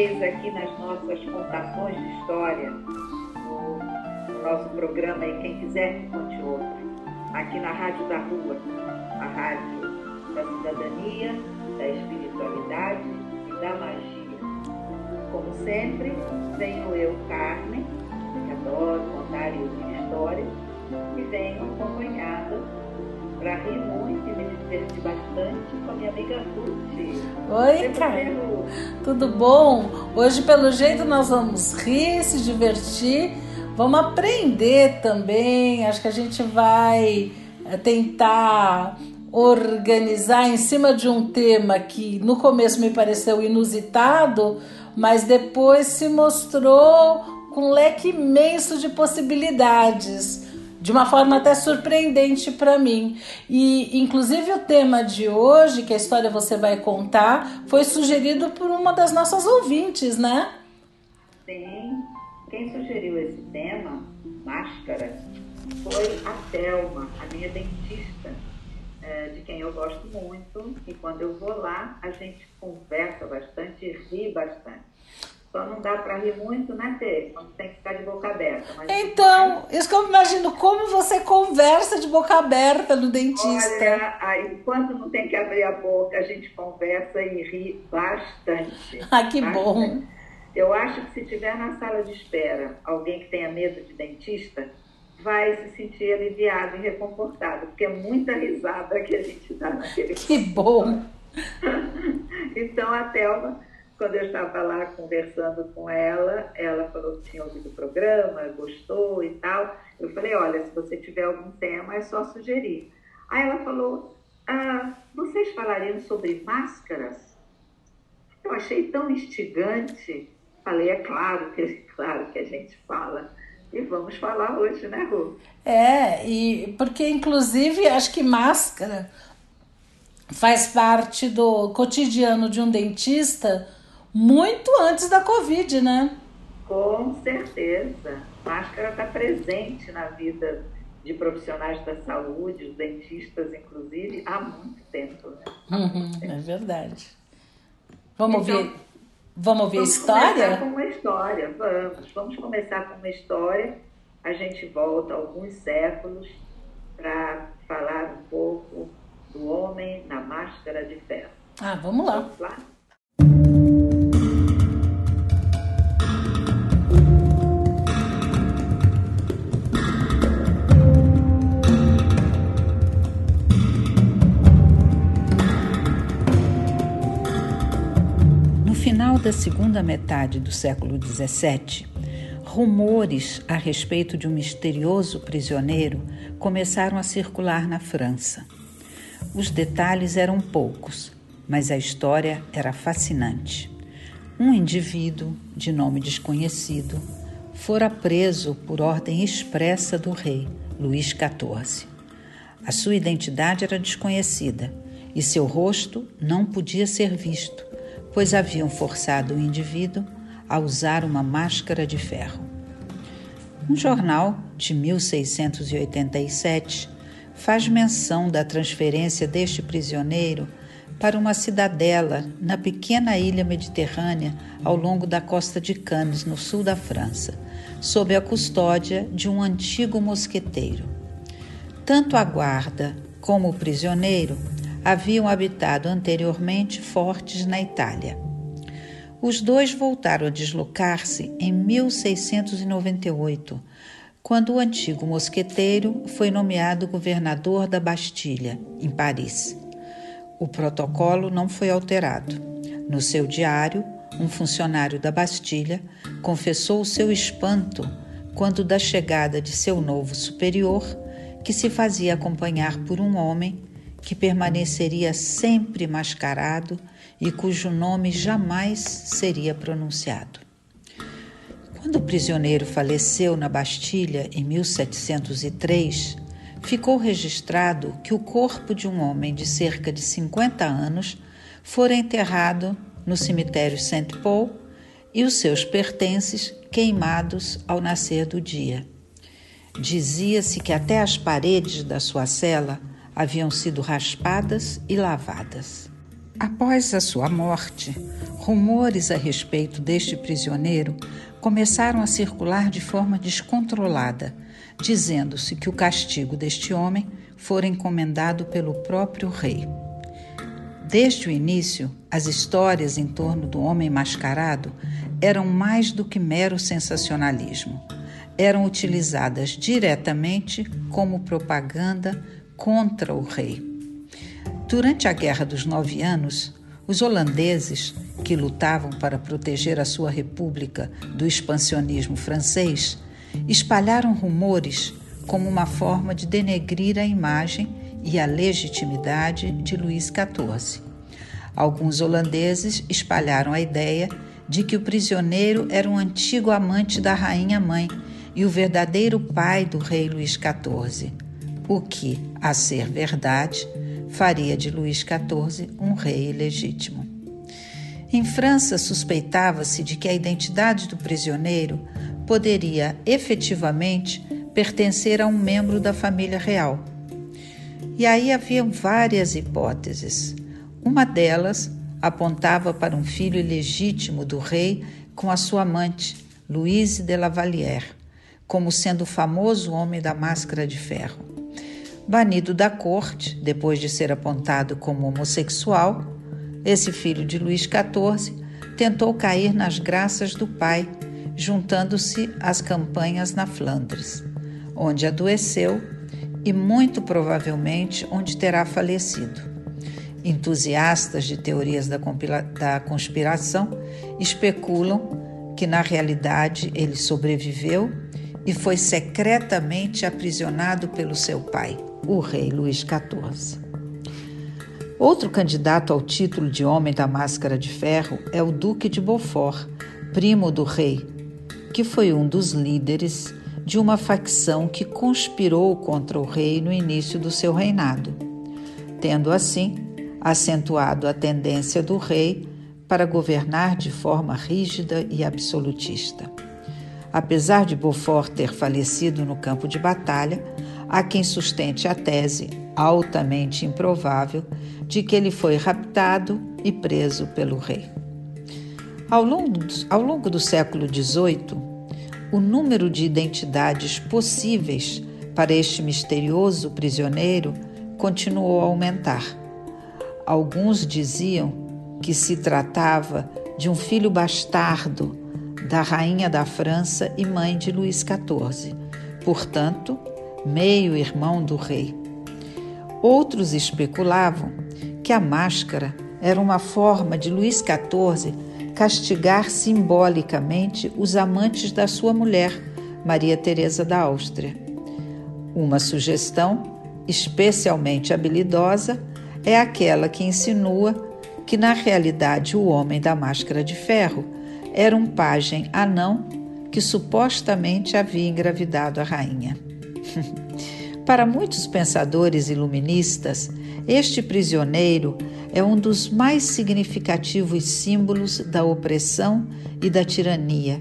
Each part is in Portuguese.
Aqui nas nossas contações de história, no nosso programa e quem quiser que conte outra, aqui na Rádio da Rua, a rádio da cidadania, da espiritualidade e da magia. Como sempre, venho eu, Carmen, que adoro contar e ouvir histórias, e venho acompanhada para rir muito e me divertir bastante com a minha amiga Ruth. Oi, Carmen. Tudo bom? Hoje, pelo jeito, nós vamos rir, se divertir, vamos aprender também. Acho que a gente vai eh, tentar organizar em cima de um tema que no começo me pareceu inusitado, mas depois se mostrou com um leque imenso de possibilidades, de uma forma até surpreendente para mim. E inclusive o tema de hoje, que a história você vai contar, foi sugerido por uma das nossas ouvintes, né? Sim. Quem sugeriu esse tema, máscara, foi a Thelma, a minha dentista é, de quem eu gosto muito, e quando eu vou lá, a gente conversa bastante e ri bastante. Só não dá para rir muito, né, Tê? Quando tem que ficar de boca aberta. Então, isso que eu imagino, como você conversa de boca aberta no dentista. Olha, aí, quando não tem que abrir a boca, a gente conversa e ri bastante. Ah, que bastante. bom! Eu acho que se tiver na sala de espera alguém que tenha medo de dentista, vai se sentir aliviado e reconfortado, porque é muita risada que a gente dá naquele Que bom! então a Thelma, quando eu estava lá conversando com ela, ela falou que tinha ouvido o programa, gostou e tal. Eu falei, olha, se você tiver algum tema, é só sugerir. Aí ela falou, ah, vocês falariam sobre máscaras? Eu achei tão instigante. Falei, é claro que, claro que a gente fala. E vamos falar hoje, né, Ru? É, e porque inclusive acho que máscara faz parte do cotidiano de um dentista muito antes da Covid, né? Com certeza. Máscara está presente na vida de profissionais da saúde, os dentistas, inclusive, há muito tempo. Né? Há muito uhum, tempo. É verdade. Vamos então, ver Vamos ouvir vamos a história? Vamos começar com uma história, vamos. Vamos começar com uma história. A gente volta alguns séculos para falar um pouco do homem na máscara de ferro. Ah, vamos lá. Vamos lá? Da segunda metade do século XVII, rumores a respeito de um misterioso prisioneiro começaram a circular na França. Os detalhes eram poucos, mas a história era fascinante. Um indivíduo, de nome desconhecido, fora preso por ordem expressa do rei Luís XIV. A sua identidade era desconhecida e seu rosto não podia ser visto pois haviam forçado o indivíduo a usar uma máscara de ferro. Um jornal de 1687 faz menção da transferência deste prisioneiro para uma cidadela na pequena ilha mediterrânea ao longo da costa de Cannes, no sul da França, sob a custódia de um antigo mosqueteiro. Tanto a guarda como o prisioneiro haviam habitado anteriormente fortes na Itália. Os dois voltaram a deslocar-se em 1698, quando o antigo mosqueteiro foi nomeado governador da Bastilha, em Paris. O protocolo não foi alterado. No seu diário, um funcionário da Bastilha confessou o seu espanto quando da chegada de seu novo superior, que se fazia acompanhar por um homem que permaneceria sempre mascarado e cujo nome jamais seria pronunciado. Quando o prisioneiro faleceu na Bastilha em 1703, ficou registrado que o corpo de um homem de cerca de 50 anos fora enterrado no cemitério Saint-Paul e os seus pertences queimados ao nascer do dia. Dizia-se que até as paredes da sua cela haviam sido raspadas e lavadas. Após a sua morte, rumores a respeito deste prisioneiro começaram a circular de forma descontrolada, dizendo-se que o castigo deste homem fora encomendado pelo próprio rei. Desde o início, as histórias em torno do homem mascarado eram mais do que mero sensacionalismo. Eram utilizadas diretamente como propaganda contra o rei. Durante a Guerra dos Nove Anos, os holandeses, que lutavam para proteger a sua república do expansionismo francês, espalharam rumores como uma forma de denegrir a imagem e a legitimidade de Luís XIV. Alguns holandeses espalharam a ideia de que o prisioneiro era um antigo amante da rainha mãe e o verdadeiro pai do rei Luís XIV, o que, a ser verdade, faria de Luís XIV um rei ilegítimo. Em França, suspeitava-se de que a identidade do prisioneiro poderia efetivamente pertencer a um membro da família real. E aí haviam várias hipóteses. Uma delas apontava para um filho ilegítimo do rei com a sua amante, Louise de Lavalière, como sendo o famoso homem da máscara de ferro. Banido da corte, depois de ser apontado como homossexual, esse filho de Luís XIV tentou cair nas graças do pai, juntando-se às campanhas na Flandres, onde adoeceu e muito provavelmente onde terá falecido. Entusiastas de teorias da, da conspiração especulam que, na realidade, ele sobreviveu e foi secretamente aprisionado pelo seu pai, o rei Luís XIV. Outro candidato ao título de Homem da Máscara de Ferro é o Duque de Beaufort, primo do rei, que foi um dos líderes de uma facção que conspirou contra o rei no início do seu reinado, tendo assim acentuado a tendência do rei para governar de forma rígida e absolutista. Apesar de Beaufort ter falecido no campo de batalha, há quem sustente a tese, altamente improvável, de que ele foi raptado e preso pelo rei. Ao longo, ao longo do século XVIII, o número de identidades possíveis para este misterioso prisioneiro continuou a aumentar. Alguns diziam que se tratava de um filho bastardo da rainha da França e mãe de Luís XIV, portanto, meio-irmão do rei. Outros especulavam que a máscara era uma forma de Luís XIV castigar simbolicamente os amantes da sua mulher, Maria Teresa da Áustria. Uma sugestão especialmente habilidosa é aquela que insinua que, na realidade, o homem da máscara de ferro era um pajem anão que supostamente havia engravidado a rainha. Para muitos pensadores iluministas, este prisioneiro é um dos mais significativos símbolos da opressão e da tirania,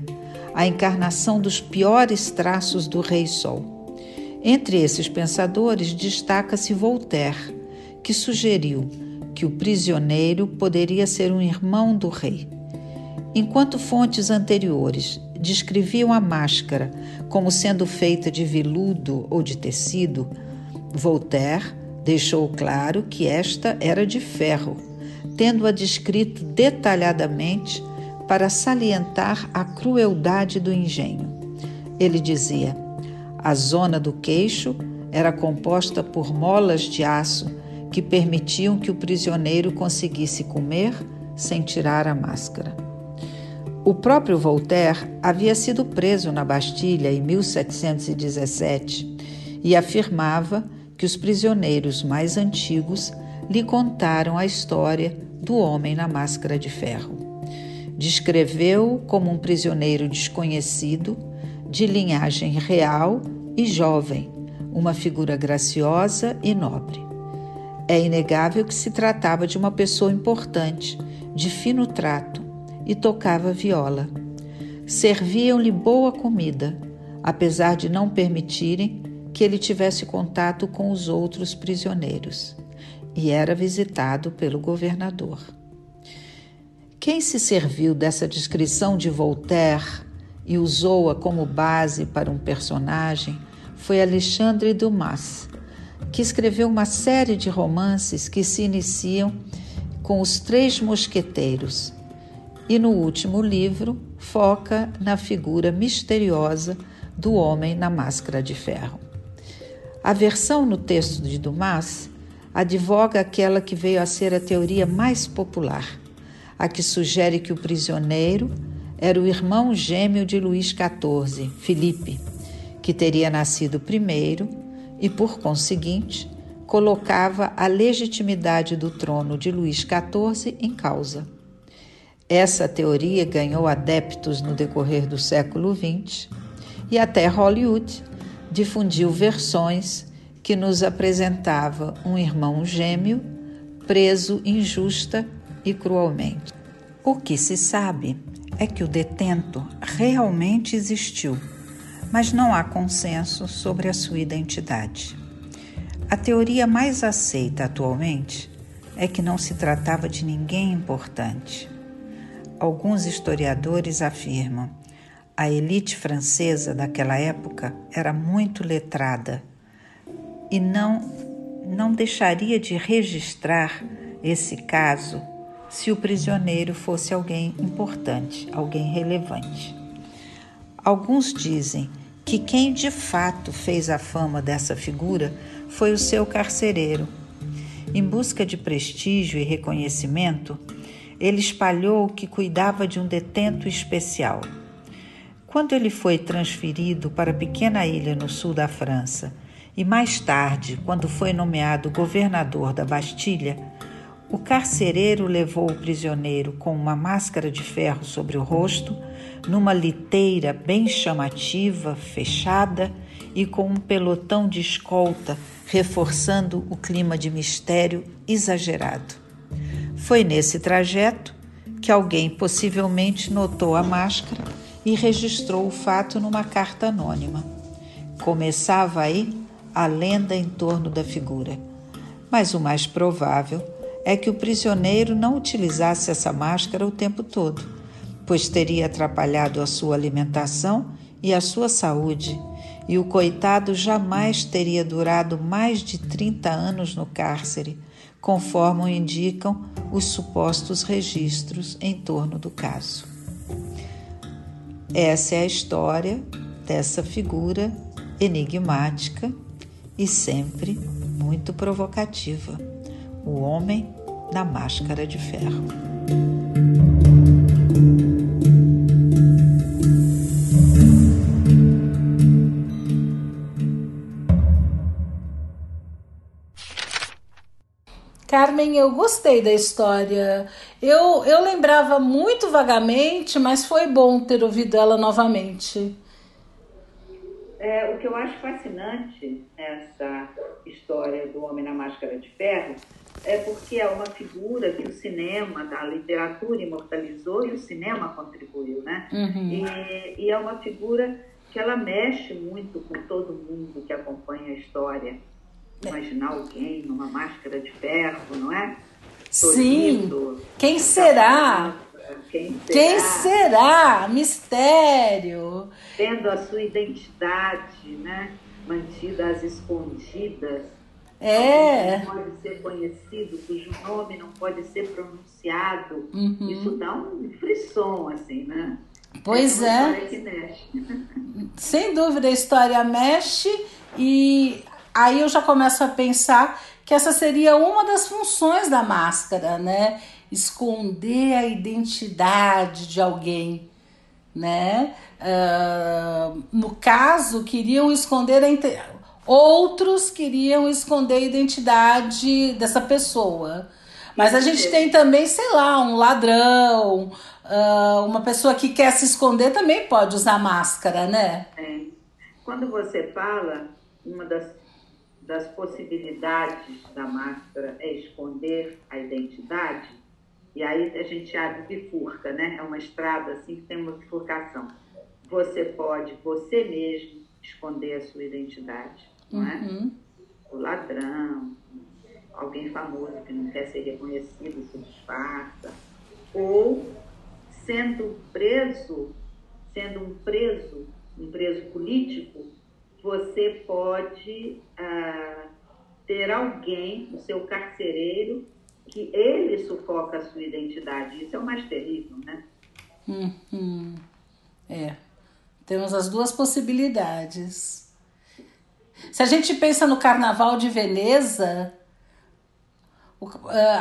a encarnação dos piores traços do Rei Sol. Entre esses pensadores destaca-se Voltaire, que sugeriu que o prisioneiro poderia ser um irmão do rei. Enquanto fontes anteriores descreviam a máscara como sendo feita de veludo ou de tecido, Voltaire deixou claro que esta era de ferro, tendo-a descrito detalhadamente para salientar a crueldade do engenho. Ele dizia: a zona do queixo era composta por molas de aço que permitiam que o prisioneiro conseguisse comer sem tirar a máscara. O próprio Voltaire havia sido preso na Bastilha em 1717 e afirmava que os prisioneiros mais antigos lhe contaram a história do homem na máscara de ferro. Descreveu-o como um prisioneiro desconhecido, de linhagem real e jovem, uma figura graciosa e nobre. É inegável que se tratava de uma pessoa importante, de fino trato, e tocava viola. Serviam-lhe boa comida, apesar de não permitirem que ele tivesse contato com os outros prisioneiros, e era visitado pelo governador. Quem se serviu dessa descrição de Voltaire e usou-a como base para um personagem foi Alexandre Dumas, que escreveu uma série de romances que se iniciam com os Três Mosqueteiros e, no último livro, foca na figura misteriosa do homem na máscara de ferro. A versão no texto de Dumas advoga aquela que veio a ser a teoria mais popular, a que sugere que o prisioneiro era o irmão gêmeo de Luís XIV, Felipe, que teria nascido primeiro e, por conseguinte, colocava a legitimidade do trono de Luís XIV em causa. Essa teoria ganhou adeptos no decorrer do século XX e até Hollywood difundiu versões que nos apresentava um irmão gêmeo preso injusta e cruelmente. O que se sabe é que o detento realmente existiu mas não há consenso sobre a sua identidade. A teoria mais aceita atualmente é que não se tratava de ninguém importante. Alguns historiadores afirmam a elite francesa daquela época era muito letrada e não não deixaria de registrar esse caso se o prisioneiro fosse alguém importante, alguém relevante. Alguns dizem que quem de fato fez a fama dessa figura foi o seu carcereiro. Em busca de prestígio e reconhecimento, ele espalhou que cuidava de um detento especial. Quando ele foi transferido para a pequena ilha no sul da França e mais tarde, quando foi nomeado governador da Bastilha, o carcereiro levou o prisioneiro com uma máscara de ferro sobre o rosto, numa liteira bem chamativa, fechada e com um pelotão de escolta reforçando o clima de mistério exagerado. Foi nesse trajeto que alguém possivelmente notou a máscara e registrou o fato numa carta anônima. Começava aí a lenda em torno da figura, mas o mais provável é que o prisioneiro não utilizasse essa máscara o tempo todo, pois teria atrapalhado a sua alimentação e a sua saúde, e o coitado jamais teria durado mais de 30 anos no cárcere, conforme indicam os supostos registros em torno do caso. Essa é a história dessa figura enigmática e sempre muito provocativa o Homem na Máscara de Ferro. Carmen, eu gostei da história. Eu, eu lembrava muito vagamente, mas foi bom ter ouvido ela novamente. É, o que eu acho fascinante nessa história do Homem na Máscara de Ferro é porque é uma figura que o cinema, a literatura imortalizou e o cinema contribuiu, né? Uhum. E, e, é uma figura que ela mexe muito com todo mundo que acompanha a história. Imaginar alguém numa máscara de ferro, não é? Sim. Quem será? Quem será? Quem será? Mistério. Tendo a sua identidade, né? Mantida às escondidas é. Não pode ser conhecido, cujo nome não pode ser pronunciado. Uhum. Isso dá um frisson, assim, né? Pois é. é. Sem dúvida, a história mexe e aí eu já começo a pensar que essa seria uma das funções da máscara, né? esconder a identidade de alguém, né? Uh, no caso, queriam esconder a outros queriam esconder a identidade dessa pessoa. Mas a gente tem também, sei lá, um ladrão, uh, uma pessoa que quer se esconder também pode usar máscara, né? É. Quando você fala, uma das, das possibilidades da máscara é esconder a identidade, e aí a gente abre bifurca, né? É uma estrada assim que tem uma bifurcação. Você pode, você mesmo, esconder a sua identidade, não é? Uhum. O ladrão, alguém famoso que não quer ser reconhecido, se disfarça. Ou sendo preso, sendo um preso, um preso político, você pode ah, ter alguém, o seu carcereiro, que ele sufoca a sua identidade. Isso é o mais terrível, né? Uhum. É. Temos as duas possibilidades. Se a gente pensa no Carnaval de Veneza,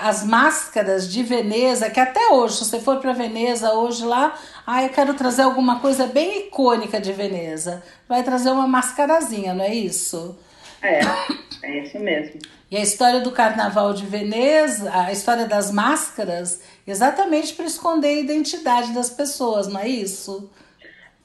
as máscaras de Veneza, que até hoje, se você for para Veneza hoje lá, ah, eu quero trazer alguma coisa bem icônica de Veneza. Vai trazer uma mascarazinha, não é isso? É, é isso mesmo. E a história do Carnaval de Veneza, a história das máscaras, exatamente para esconder a identidade das pessoas, não é isso?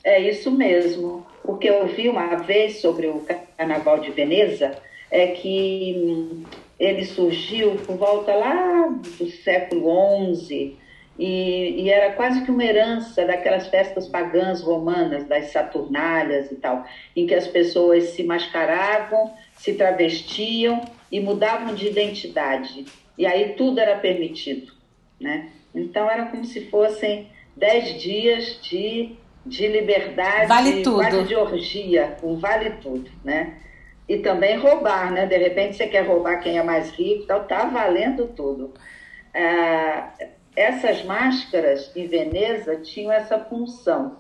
É isso mesmo. O que eu vi uma vez sobre o Carnaval de Veneza é que ele surgiu por volta lá do século XI e, e, era quase que uma herança daquelas festas pagãs romanas, das Saturnálias e tal, em que as pessoas se mascaravam, se travestiam e mudavam de identidade. E aí tudo era permitido, né? Então era como se fossem dez dias de, de liberdade, vale tudo. quase de orgia, um vale tudo, né? E também roubar, né? De repente você quer roubar quem é mais rico, então tá valendo tudo. Ah, essas máscaras em Veneza tinham essa função.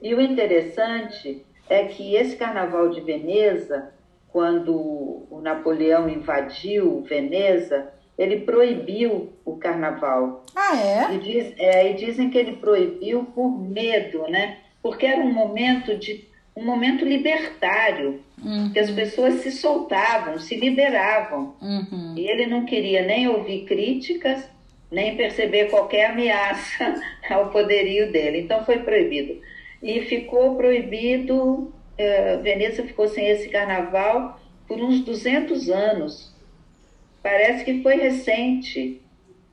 E o interessante é que esse carnaval de Veneza, quando o Napoleão invadiu Veneza, ele proibiu o carnaval. Ah, é? E, diz, é, e dizem que ele proibiu por medo, né? Porque era um momento de um momento libertário, uhum. que as pessoas se soltavam, se liberavam. Uhum. E ele não queria nem ouvir críticas, nem perceber qualquer ameaça ao poderio dele. Então foi proibido. E ficou proibido, uh, Veneza ficou sem esse carnaval por uns 200 anos. Parece que foi recente,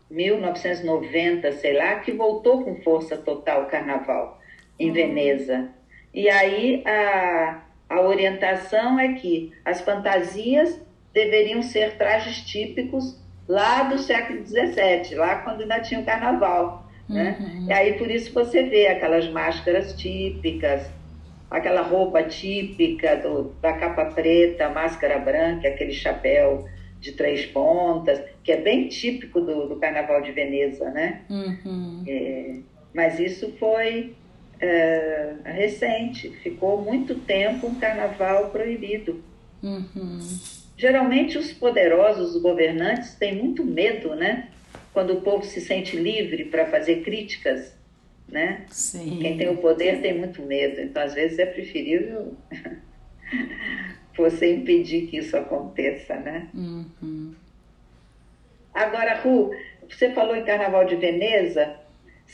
1990, sei lá, que voltou com força total o carnaval em uhum. Veneza. E aí a, a orientação é que as fantasias deveriam ser trajes típicos lá do século XVII, lá quando ainda tinha o carnaval. Né? Uhum. E aí por isso você vê aquelas máscaras típicas, aquela roupa típica do, da capa preta, máscara branca, aquele chapéu de três pontas, que é bem típico do, do Carnaval de Veneza, né? Uhum. É, mas isso foi é, recente. Ficou muito tempo um carnaval proibido. Uhum. Geralmente os poderosos, os governantes, têm muito medo, né? Quando o povo se sente livre para fazer críticas, né? Sim. Quem tem o poder tem muito medo. Então, às vezes, é preferível você impedir que isso aconteça, né? Uhum. Agora, Ru, você falou em Carnaval de Veneza.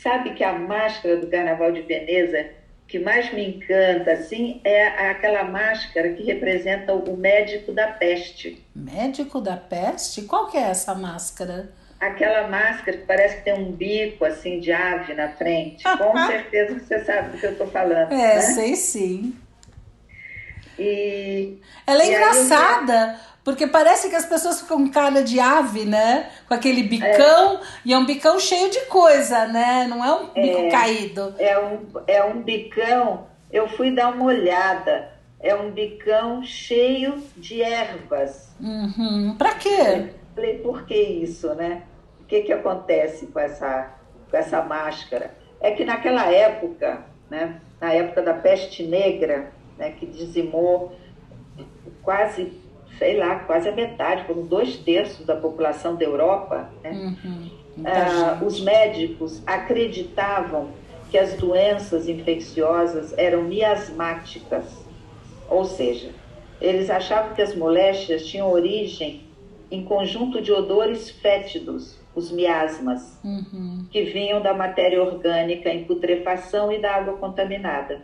Sabe que a máscara do Carnaval de Veneza que mais me encanta assim é aquela máscara que representa o médico da peste. Médico da peste? Qual que é essa máscara? Aquela máscara que parece que tem um bico assim de ave na frente. Com certeza você sabe do que eu estou falando. É, né? sei sim. E, Ela é e engraçada, porque parece que as pessoas ficam com cara de ave, né? Com aquele bicão, é. e é um bicão cheio de coisa, né? Não é um bico é, caído. É um, é um bicão, eu fui dar uma olhada, é um bicão cheio de ervas. Uhum. Pra quê? Falei, por que isso, né? O que, que acontece com essa, com essa máscara? É que naquela época, né, na época da peste negra, né, que dizimou quase sei lá, quase a metade, como dois terços da população da Europa, né? Uhum. ah, os médicos acreditavam que as doenças infecciosas eram miasmáticas, ou seja, eles achavam que as moléstias tinham origem em conjunto de odores fétidos, os miasmas, uhum. que vinham da matéria orgânica em putrefação e da água contaminada.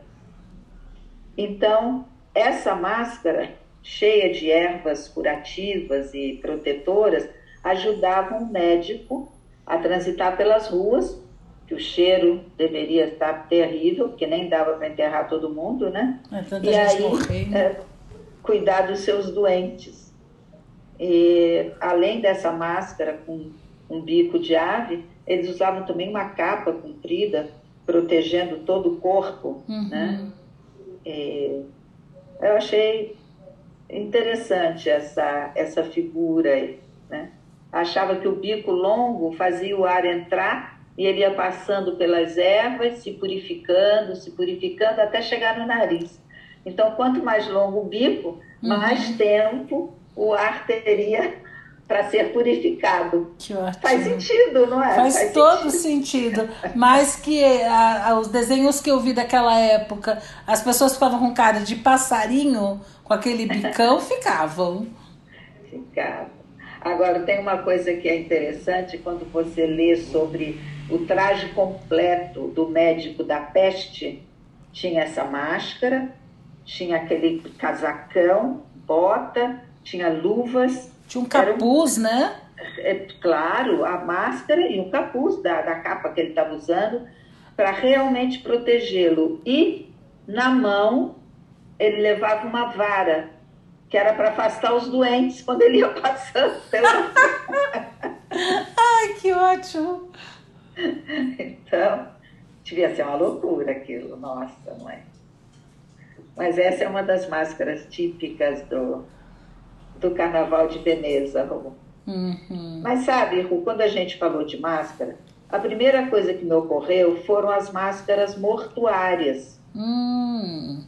Então, essa máscara, cheia de ervas curativas e protetoras, ajudava o médico a transitar pelas ruas, que o cheiro deveria estar terrível, porque nem dava para enterrar todo mundo, né? É, e aí, morrer, né? é, cuidar dos seus doentes. E, além dessa máscara com um bico de ave, eles usavam também uma capa comprida, protegendo todo o corpo, uhum. né? E, eu achei interessante essa, essa figura, né? Achava que o bico longo fazia o ar entrar e ele ia passando pelas ervas, se purificando, se purificando até chegar no nariz. Então, quanto mais longo o bico, mais uhum. tempo o ar teria para ser purificado. Que ótimo. Faz sentido, não é? Faz, Faz todo sentido. sentido. Mas que a, a, os desenhos que eu vi daquela época, as pessoas ficavam com cara de passarinho, com aquele bicão, ficavam. Ficavam. Agora, tem uma coisa que é interessante quando você lê sobre o traje completo do médico da peste, tinha essa máscara, tinha aquele casacão, bota, tinha luvas. Tinha um capuz, um, né? É, claro, a máscara e o capuz da, da capa que ele estava usando para realmente protegê-lo. E na mão ele levava uma vara, que era para afastar os doentes quando ele ia passando pela. Ai, que ótimo! Então, devia ser uma loucura aquilo, nossa, não é? Mas essa é uma das máscaras típicas do, do Carnaval de Veneza, Rô. Uhum. Mas sabe, Rô, quando a gente falou de máscara, a primeira coisa que me ocorreu foram as máscaras mortuárias. Hum.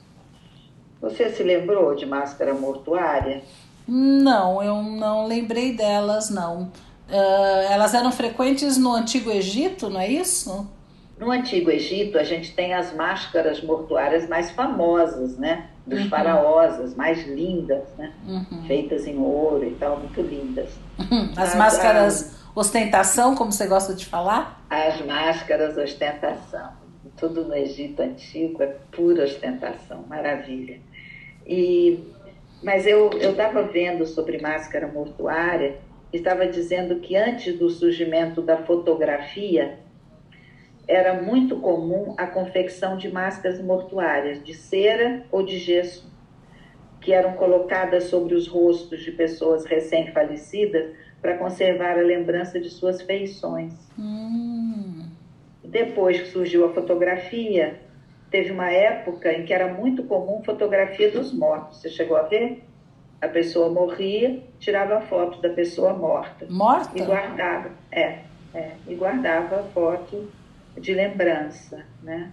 Você se lembrou de máscara mortuária? Não, eu não lembrei delas, não. Uh, elas eram frequentes no Antigo Egito, não é isso? No Antigo Egito, a gente tem as máscaras mortuárias mais famosas, né? Dos uhum. faraós, as mais lindas, né? Uhum. Feitas em ouro e tal, muito lindas. Uhum. As máscaras a... ostentação, como você gosta de falar? As máscaras ostentação. Tudo no Egito Antigo é pura ostentação, maravilha. E, mas eu estava vendo sobre máscara mortuária, estava dizendo que antes do surgimento da fotografia, era muito comum a confecção de máscaras mortuárias de cera ou de gesso, que eram colocadas sobre os rostos de pessoas recém-falecidas para conservar a lembrança de suas feições. Hum. Depois que surgiu a fotografia, teve uma época em que era muito comum fotografia dos mortos. Você chegou a ver? A pessoa morria, tirava a foto da pessoa morta. Morta? E guardava. É, é e guardava a foto de lembrança, né?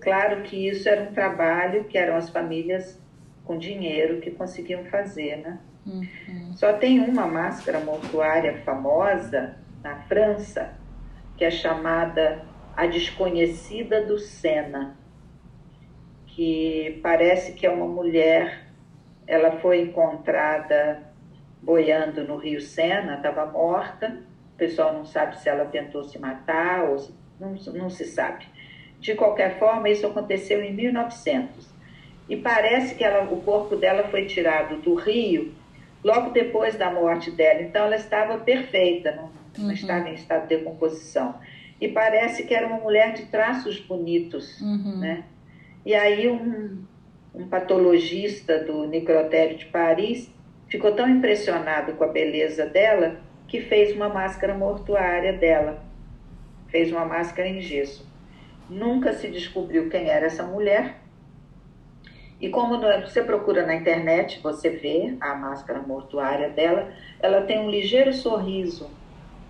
Claro que isso era um trabalho que eram as famílias com dinheiro que conseguiam fazer, né? Uhum. Só tem uma máscara mortuária famosa na França, que é chamada A Desconhecida do Sena, que parece que é uma mulher, ela foi encontrada boiando no Rio Sena, estava morta, o pessoal não sabe se ela tentou se matar ou se não, não se sabe. De qualquer forma, isso aconteceu em 1900. E parece que ela, o corpo dela foi tirado do rio logo depois da morte dela. Então, ela estava perfeita, não, uhum. estava em estado de decomposição. E parece que era uma mulher de traços bonitos, uhum. né? E aí um, um patologista do necrotério de Paris ficou tão impressionado com a beleza dela que fez uma máscara mortuária dela fez uma máscara em gesso. Nunca se descobriu quem era essa mulher. E como você procura na internet, você vê a máscara mortuária dela, ela tem um ligeiro sorriso.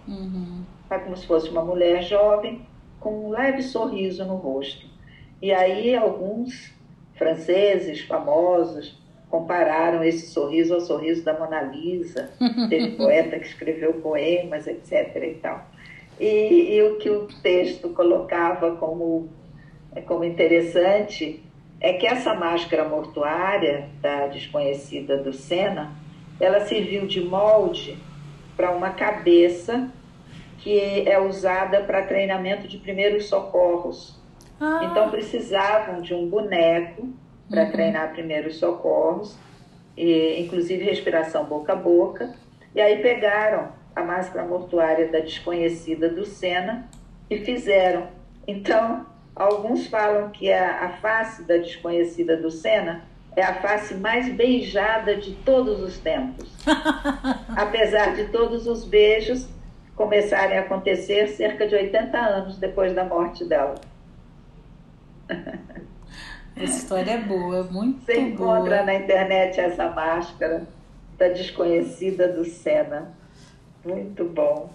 Uhum. É como se fosse uma mulher jovem com um leve sorriso no rosto. E aí alguns franceses famosos compararam esse sorriso ao sorriso da Mona Lisa. Teve poeta que escreveu poemas, etc. e tal. E, e, o que o texto colocava como, como interessante é que essa máscara mortuária da desconhecida do Sena, ela serviu de molde para uma cabeça que é usada para treinamento de primeiros socorros. Ah. Então precisavam de um boneco para uhum. treinar primeiros socorros, e, inclusive respiração boca a boca. E aí pegaram a máscara mortuária da desconhecida do Sena e fizeram. Então, alguns falam que a, a face da desconhecida do Sena é a face mais beijada de todos os tempos. Apesar de todos os beijos começarem a acontecer cerca de 80 anos depois da morte dela. Essa história é boa, muito Você boa. encontra na internet essa máscara da desconhecida do Senna. Muito bom.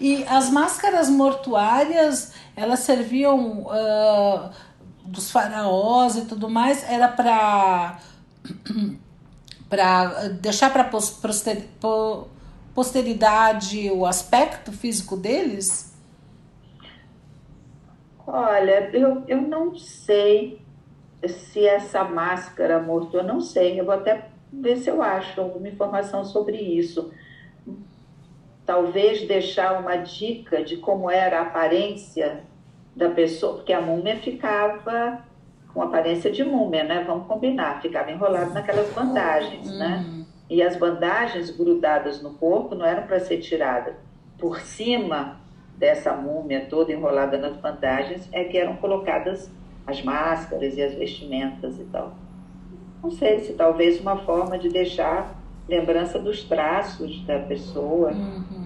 E as máscaras mortuárias, elas serviam uh, dos faraós e tudo mais, era para para deixar para posteridade o aspecto físico deles? Olha, eu, eu não sei se essa máscara morto, eu não sei, eu vou até ver se eu acho alguma informação sobre isso. Talvez deixar uma dica de como era a aparência da pessoa, porque a múmia ficava com aparência de múmia, né? Vamos combinar, ficava enrolado naquelas bandagens, né? Uhum. E as bandagens grudadas no corpo não eram para ser tiradas. Por cima dessa múmia toda enrolada nas bandagens é que eram colocadas as máscaras e as vestimentas e tal. Não sei se talvez uma forma de deixar lembrança dos traços da pessoa. Uhum.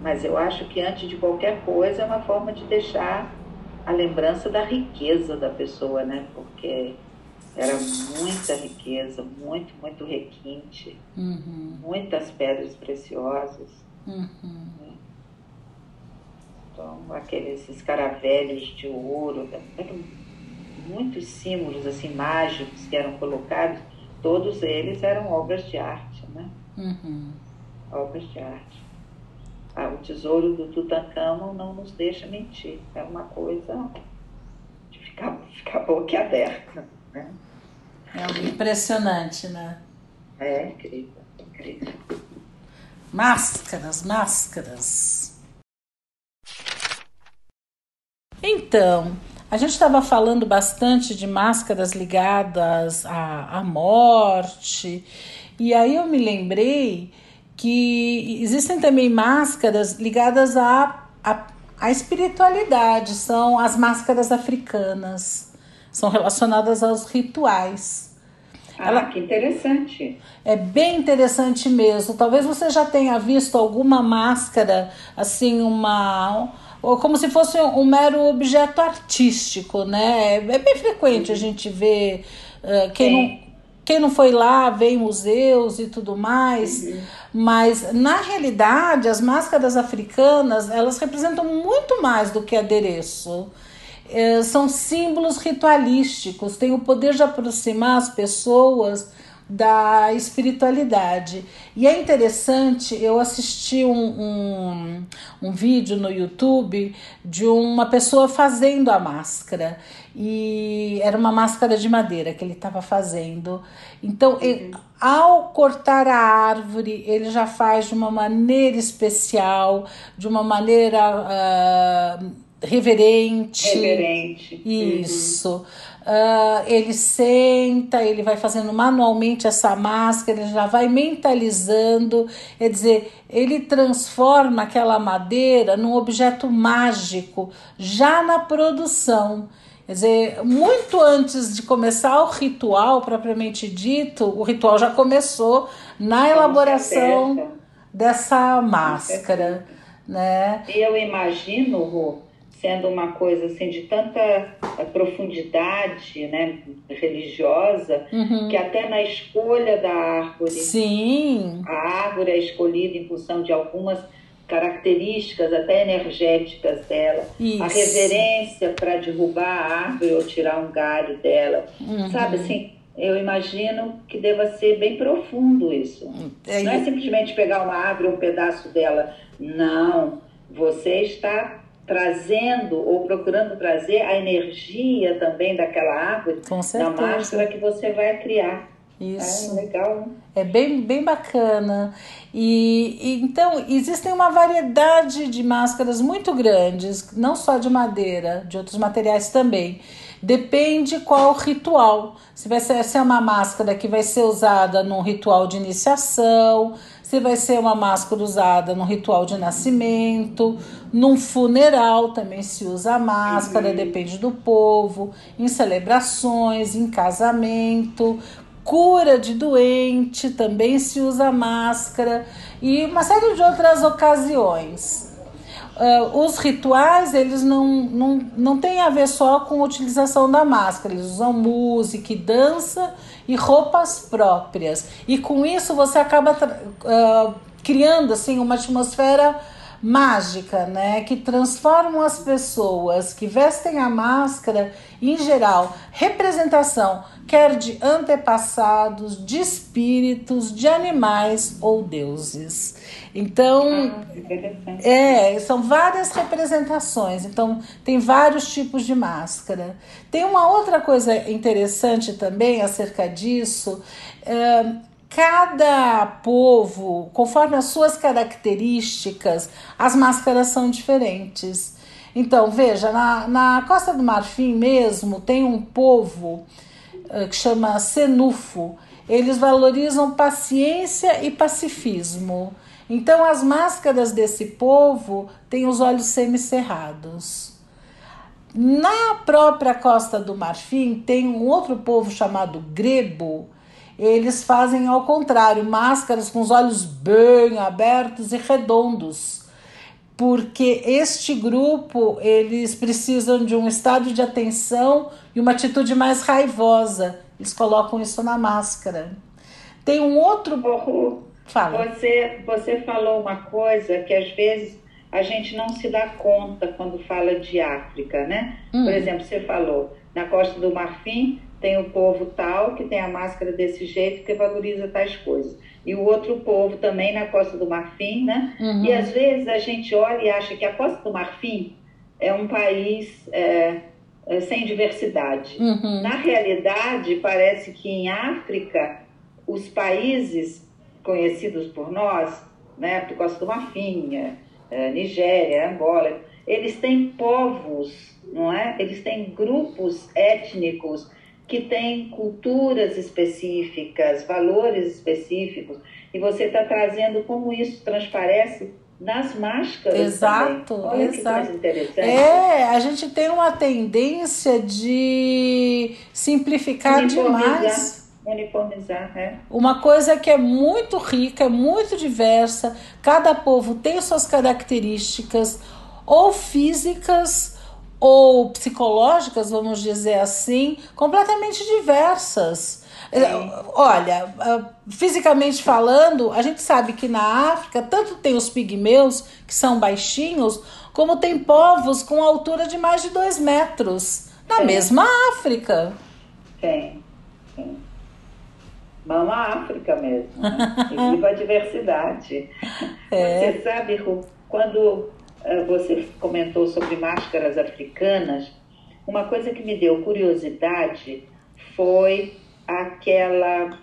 Mas eu acho que antes de qualquer coisa é uma forma de deixar a lembrança da riqueza da pessoa, né? Porque era muita riqueza, muito, muito requinte, uhum. muitas pedras preciosas. Uhum. Né? Então, aqueles escaravelhos de ouro, eram muitos símbolos assim mágicos que eram colocados, todos eles eram obras de arte, né? Uhum. Obras de arte. Ah, o tesouro do Tutankhamon não nos deixa mentir. É uma coisa de ficar, ficar boquiaberta. Né? É impressionante, né? É incrível, incrível. Máscaras, máscaras. Então, a gente estava falando bastante de máscaras ligadas à, à morte, e aí eu me lembrei que existem também máscaras ligadas à, à, à espiritualidade, são as máscaras africanas, são relacionadas aos rituais. Ah, Ela, que interessante. É bem interessante mesmo. Talvez você já tenha visto alguma máscara, assim, uma ou como se fosse um mero objeto artístico, né? É bem frequente a gente ver uh, quem, não, quem não foi lá, vê em museus e tudo mais, uhum. mas na realidade as máscaras africanas elas representam muito mais do que adereço. É, são símbolos ritualísticos, têm o poder de aproximar as pessoas da espiritualidade. E é interessante, eu assisti um, um, um, vídeo no YouTube de uma pessoa fazendo a máscara. E era uma máscara de madeira que ele estava fazendo. Então, uhum. ele, ao cortar a árvore, ele já faz de uma maneira especial, de uma maneira uh, reverente. Reverente. Isso. Uhum. Uh, ele senta, ele vai fazendo manualmente essa máscara, ele já vai mentalizando, quer dizer, ele transforma aquela madeira num objeto mágico já na produção. Quer dizer, muito antes de começar o ritual propriamente dito, o ritual já começou na elaboração dessa máscara. Né? Eu imagino, Rô, sendo uma coisa assim de tanta eh, profundidade né, religiosa uhum. que até na escolha da árvore Sim. a árvore é escolhida em função de algumas características até energéticas dela Isso. a reverência para derrubar a árvore ou tirar um galho dela uhum. sabe assim eu imagino que deva ser bem profundo isso. É, não é simplesmente pegar uma árvore, um pedaço dela, Não, você está trazendo ou procurando trazer a energia também daquela árvore na máscara que você vai criar. Isso. É legal. É bem, bem bacana. E, e, então existem uma variedade de máscaras muito grandes, não só de madeira, de outros materiais também. Depende qual ritual. Se vai ser, se é uma máscara que vai ser usada num ritual de iniciação, se vai ser uma máscara usada num ritual de nascimento, num funeral também se usa a máscara, uhum. depende do povo, em celebrações, em casamento, cura de doente também se usa máscara e uma série de outras ocasiões. Uh, os rituais eles não, não, não têm a ver só com a utilização da máscara, eles usam música dança e roupas próprias. E com isso você acaba uh, criando assim uma atmosfera mágica, né, que transformam as pessoas que vestem a máscara, em geral, representação quer de antepassados, de espíritos, de animais ou deuses. Então, ah, é, são várias representações. Então, tem vários tipos de máscara. Tem uma outra coisa interessante também acerca disso. É, cada povo, conforme as suas características, as máscaras são diferentes. Então, veja, na, na Costa do Marfim mesmo tem um povo uh, que chama Senufo. Eles valorizam paciência e pacifismo. Então, as máscaras desse povo têm os olhos semicerrados. Na própria Costa do Marfim, tem um outro povo chamado Grebo. Eles fazem ao contrário, máscaras com os olhos bem abertos e redondos. Porque este grupo, eles precisam de um estado de atenção e uma atitude mais raivosa. Eles colocam isso na máscara. Tem um outro Fala. Você, você falou uma coisa que às vezes a gente não se dá conta quando fala de África, né? Hum. Por exemplo, você falou, na Costa do Marfim tem o povo tal que tem a máscara desse jeito que valoriza tais coisas. E o outro povo também na Costa do Marfim, né? Uhum. E às vezes a gente olha e acha que a Costa do Marfim é um país é, é, sem diversidade. Uhum. Na realidade, parece que em África os países conhecidos por nós, né, por Costa do Marfim, é, é, Nigéria, Angola, eles têm povos, não é? Eles têm grupos étnicos que têm culturas específicas, valores específicos, e você está trazendo como isso transparece nas máscaras. Exato, também. Olha exato. Que interessante. É, a gente tem uma tendência de simplificar demais uniformizar, né? Uma coisa que é muito rica, é muito diversa, cada povo tem suas características, ou físicas ou psicológicas, vamos dizer assim, completamente diversas. É, olha, ah, fisicamente falando, a gente sabe que na África tanto tem os pigmeus, que são baixinhos, como tem povos com altura de mais de dois metros, na mesma África. Tem, tem. Mama África mesmo. Né? E viva a diversidade. É. Você sabe, Ru, quando você comentou sobre máscaras africanas, uma coisa que me deu curiosidade foi aquela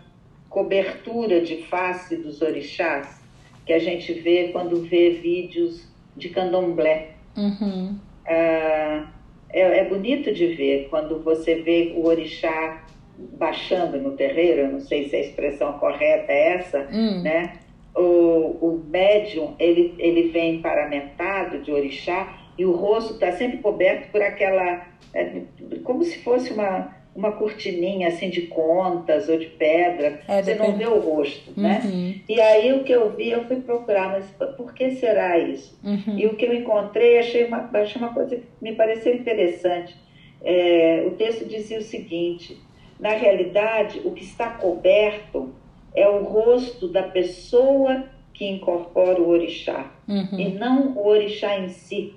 cobertura de face dos orixás que a gente vê quando vê vídeos de candomblé. Uhum. Uh, é, é bonito de ver quando você vê o orixá baixando no terreiro, eu não sei se a expressão correta é essa, hum. né? O, o médium, ele, ele vem paramentado de orixá e o rosto está sempre coberto por aquela, é, como se fosse uma, uma cortininha assim de contas ou de pedra, é, você não vê o rosto, né? uhum. né? E aí o que eu vi, eu fui procurar, mas por que será isso? Uhum. E o que eu encontrei, achei uma, achei uma coisa que me pareceu interessante. É, o texto dizia o seguinte, na realidade, o que está coberto é o rosto da pessoa que incorpora o orixá, uhum. e não o orixá em si.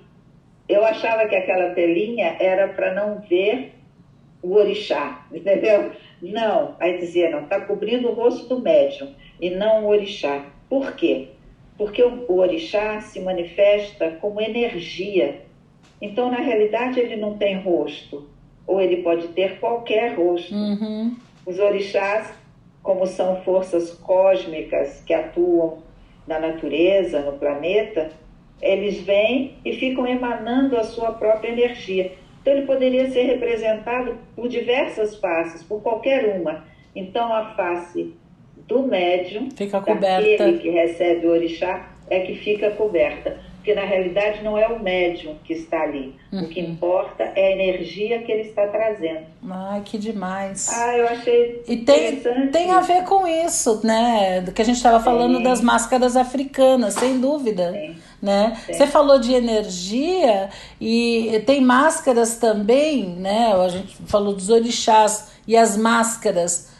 Eu achava que aquela telinha era para não ver o orixá, entendeu? Não, aí dizia, não, está cobrindo o rosto do médium e não o orixá. Por quê? porque o, orixá se manifesta como energia. Então, na realidade, ele não tem rosto, ou ele pode ter qualquer rosto. Uhum. Os orixás, como são forças cósmicas que atuam na natureza, no planeta, eles vêm e ficam emanando a sua própria energia. Então, ele poderia ser representado por diversas faces, por qualquer uma. Então, a face do médium, fica coberta. daquele que recebe o orixá, é que fica coberta. Porque na realidade não é o médium que está ali. Uhum. O que uhum. importa é a energia que ele está trazendo. Ai, que demais. Ah, eu achei. E tem, tem a ver com isso, né? Do que a gente estava falando Sim. das máscaras africanas, sem dúvida. Sim. Né? Sim. Você falou de energia e tem máscaras também, né? A gente falou dos orixás e as máscaras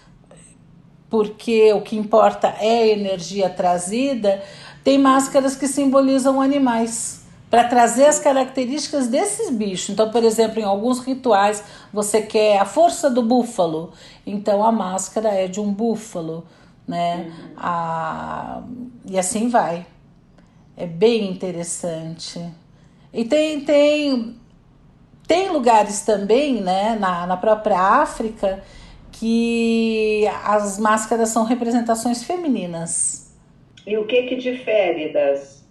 porque o que importa é a energia trazida, tem máscaras que simbolizam animais para trazer as características desses bichos. Então, por exemplo, em alguns rituais você quer a força do búfalo, então a máscara é de um búfalo, né? Uhum. A... E assim vai. É bem interessante. E tem, tem, tem lugares também, né, na, na própria África, que as máscaras são representações femininas. E o que que difere das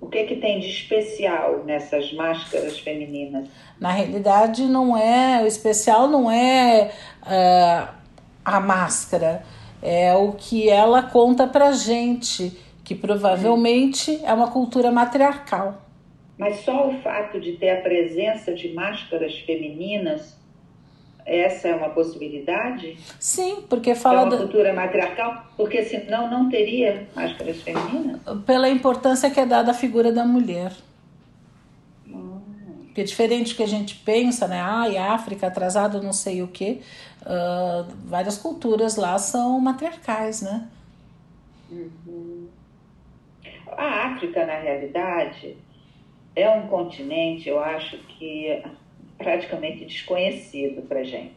o que que tem de especial nessas máscaras femininas? Na realidade, não é o especial não é uh, a máscara, é o que ela conta pra gente, que provavelmente é uma cultura matriarcal. Mas só o fato de ter a presença de máscaras femininas essa é uma possibilidade? Sim, porque fala. É uma cultura matriarcal? Porque senão não teria máscaras femininas? Pela importância que é dada à figura da mulher. Hum. Porque diferente do que a gente pensa, né? Ah, e África atrasado não sei o quê. Uh, várias culturas lá são matriarcais, né? Uhum. A África, na realidade, é um continente, eu acho que praticamente desconhecido para gente.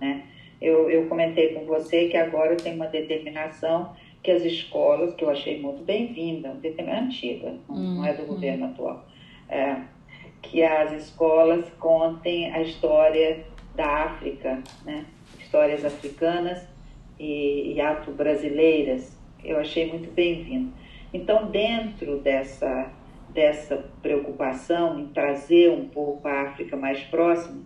Né? Eu, eu comentei com você que agora tem uma determinação que as escolas, que eu achei muito bem-vinda, antiga, não é do uhum. governo atual, é, que as escolas contem a história da África, né? histórias africanas e, e afro-brasileiras. Eu achei muito bem-vindo. Então, dentro dessa dessa preocupação em trazer um pouco a África mais próxima,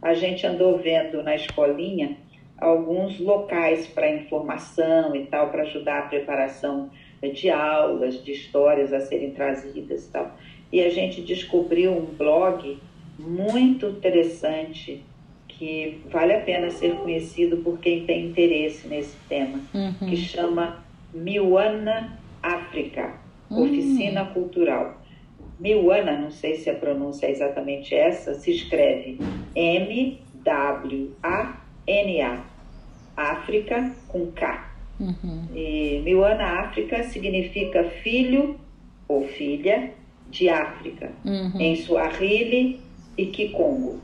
a gente andou vendo na escolinha alguns locais para informação e tal, para ajudar a preparação de aulas, de histórias a serem trazidas e tal. E a gente descobriu um blog muito interessante que vale a pena ser conhecido por quem tem interesse nesse tema, uhum. que chama Miwana África, uhum. Oficina Cultural. Miwana, não sei se a pronúncia é exatamente essa, se escreve M-W-A-N-A, África com K. Uhum. E Miwana África significa filho ou filha de África, uhum. em Swahili e Kikongo.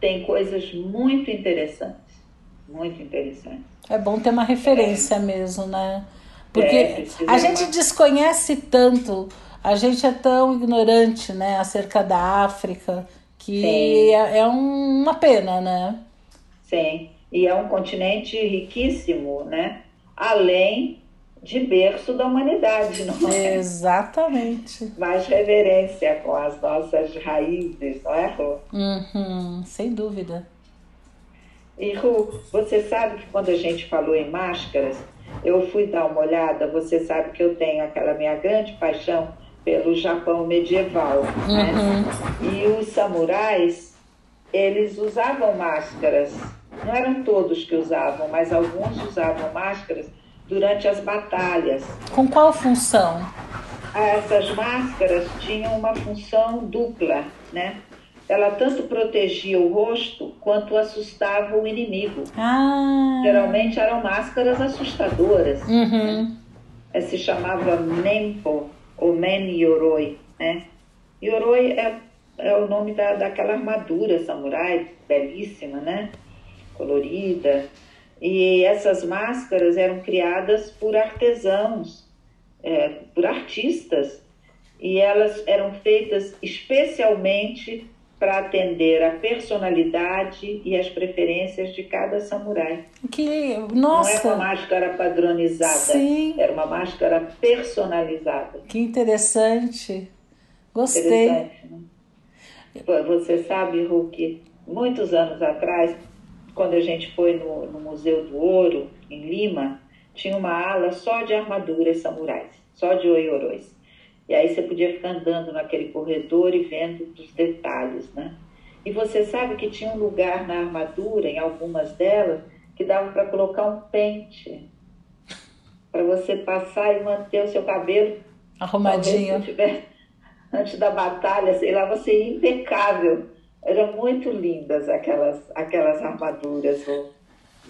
Tem coisas muito interessantes, muito interessantes. É bom ter uma referência é. mesmo, né? Porque é, a gente desconhece tanto a gente é tão ignorante, né, acerca da África, que é, é, uma pena, né? Sim, e é um continente riquíssimo, né? Além de berço da humanidade, não é? Exatamente. Mais reverência com as nossas raízes, não é, Ru? Uhum, sem dúvida. E Ru, você sabe que quando a gente falou em máscaras, eu fui dar uma olhada, você sabe que eu tenho aquela minha grande paixão pelo Japão medieval. Né? Uhum. Né? E os samurais, eles usavam máscaras. Não eram todos que usavam, mas alguns usavam máscaras durante as batalhas. Com qual função? Essas máscaras tinham uma função dupla, né? Ela tanto protegia o rosto quanto assustava o inimigo. Ah. Geralmente eram máscaras assustadoras. Uhum. Né? Se chamava Nempo, ou Men Yoroi, né? Yoroi é, é o nome da, daquela armadura samurai, belíssima, né? Colorida. E essas máscaras eram criadas por artesãos é, por artistas e elas eram feitas especialmente para atender a personalidade e as preferências de cada samurai. Que, nossa! Não é uma máscara padronizada, Sim. era uma máscara personalizada. Que interessante. Gostei. Interessante, né? Você sabe, Hulk, muitos anos atrás, quando a gente foi no, no Museu do Ouro, em Lima, tinha uma ala só de armaduras samurais, só de oiorôs. E aí você podia ficar andando naquele corredor e vendo os detalhes, né? E você sabe que tinha um lugar na armadura, em algumas delas, que dava para colocar um pente, para você passar e manter o seu cabelo arrumadinho. Tiver, antes da batalha, sei lá, você ia impecável. Eram muito lindas aquelas, aquelas armaduras,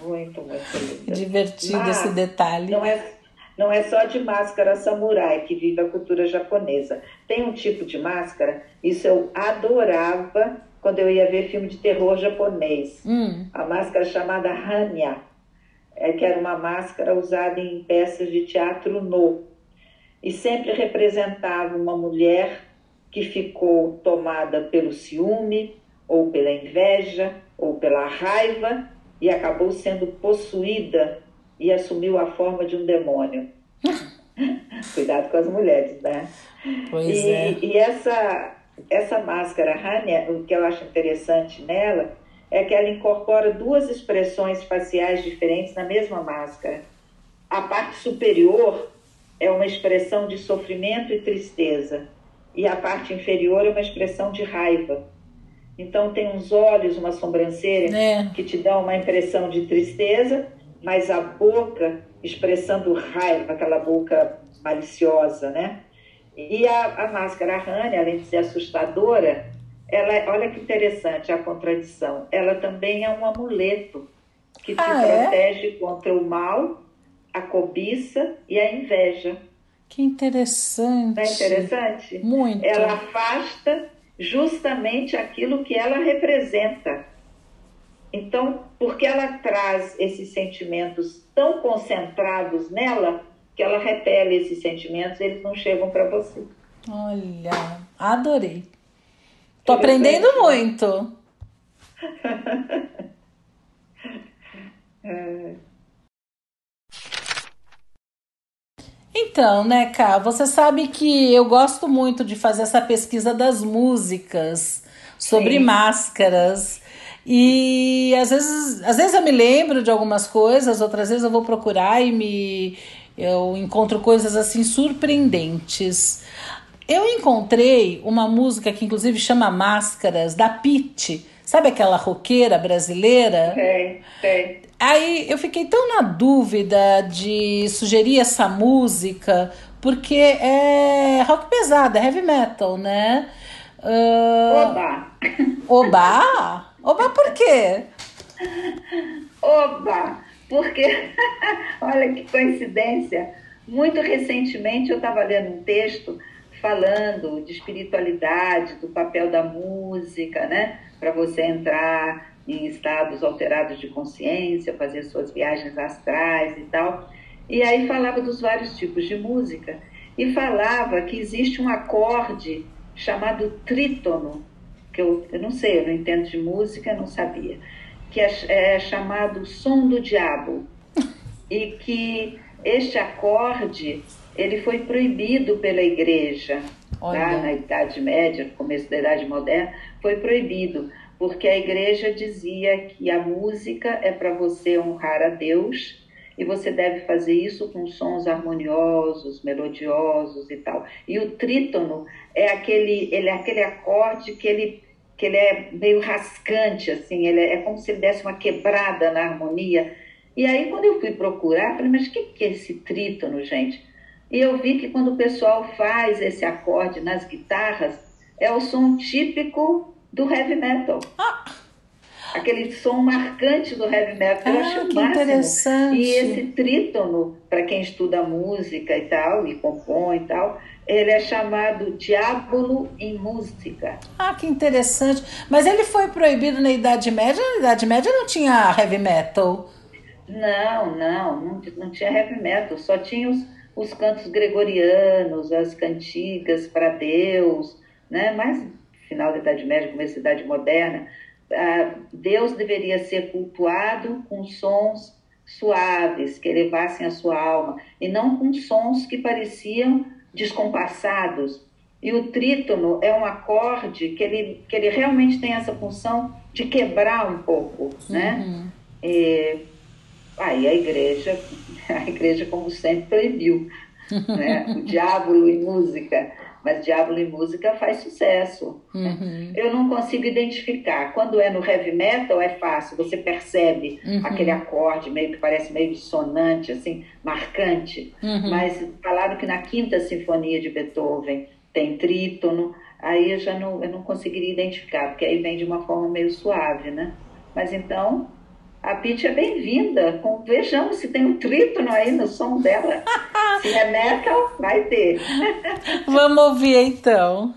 muito, muito lindas. Divertido Mas, esse detalhe. Não é não é só de máscara samurai que vive a cultura japonesa. Tem um tipo de máscara, isso eu adorava quando eu ia ver filme de terror japonês. Hum. A máscara chamada Hanya, é, que era uma máscara usada em peças de teatro no. E sempre representava uma mulher que ficou tomada pelo ciúme, ou pela inveja, ou pela raiva, e acabou sendo possuída e assumiu a forma de um demônio. Cuidado com as mulheres, né? Pois e, é. e essa, essa máscara Hania, o que eu acho interessante nela é que ela incorpora duas expressões faciais diferentes na mesma máscara. A parte superior é uma expressão de sofrimento e tristeza, e a parte inferior é uma expressão de raiva. Então tem uns olhos, uma sobrancelha é. que te dão uma impressão de tristeza mas a boca expressando raiva, aquela boca maliciosa, né? E a, a máscara Rani, além de ser assustadora, ela, olha que interessante a contradição, ela também é um amuleto que te ah, é? protege contra o mal, a cobiça e a inveja. Que interessante. Não é interessante? Muito. Ela afasta justamente aquilo que ela representa então, porque ela traz esses sentimentos tão concentrados nela, que ela repele esses sentimentos, eles não chegam para você. Olha, adorei. Tô aprendendo né? muito. é. Então, né, Cá, você sabe que eu gosto muito de fazer essa pesquisa das músicas sobre Sim. máscaras. E às vezes, às vezes eu me lembro de algumas coisas, outras vezes eu vou procurar e me eu encontro coisas assim surpreendentes. Eu encontrei uma música que inclusive chama Máscaras da Pete. Sabe aquela roqueira brasileira? Tem, tem. Aí eu fiquei tão na dúvida de sugerir essa música, porque é rock pesado, é heavy metal, né? Uh... Oba! Oba? Oba, por quê? Oba! Porque, olha que coincidência, muito recentemente eu estava lendo um texto falando de espiritualidade, do papel da música, né? Para você entrar em estados alterados de consciência, fazer suas viagens astrais e tal. E aí falava dos vários tipos de música e falava que existe um acorde chamado trítono, que eu, eu não sei, eu não entendo de música, não sabia, que é, é chamado som do diabo e que este acorde ele foi proibido pela igreja tá? na Idade Média, no começo da Idade Moderna, foi proibido porque a igreja dizia que a música é para você honrar a Deus e você deve fazer isso com sons harmoniosos, melodiosos e tal. E o trítono é aquele, ele é aquele acorde que ele que ele é meio rascante, assim, ele é, é como se ele desse uma quebrada na harmonia. E aí, quando eu fui procurar, falei, mas o que, que é esse trítono, gente? E eu vi que quando o pessoal faz esse acorde nas guitarras, é o som típico do heavy metal. Ah. Aquele som marcante do heavy metal. Ah, eu acho que máximo. interessante. E esse trítono, para quem estuda música e tal, e compõe e tal, ele é chamado Diábolo em Música. Ah, que interessante. Mas ele foi proibido na Idade Média? Na Idade Média não tinha heavy metal? Não, não, não, não tinha heavy metal. Só tinha os, os cantos gregorianos, as cantigas para Deus, né? mas final da Idade Média, começo da Idade Moderna, ah, Deus deveria ser cultuado com sons suaves, que elevassem a sua alma, e não com sons que pareciam descompassados. E o trítono é um acorde que ele, que ele realmente tem essa função de quebrar um pouco, né? Uhum. E, aí a igreja, a igreja como sempre proibiu, né? O diabo e música mas Diablo em Música faz sucesso. Uhum. Eu não consigo identificar. Quando é no heavy metal é fácil, você percebe uhum. aquele acorde meio que parece meio dissonante, assim, marcante. Uhum. Mas falaram que na quinta sinfonia de Beethoven tem trítono, aí eu já não, eu não conseguiria identificar, porque aí vem de uma forma meio suave, né? Mas então a Pitty é bem-vinda. Vejamos se tem um trítono aí no som dela. se é metal, vai ter. Vamos ouvir então.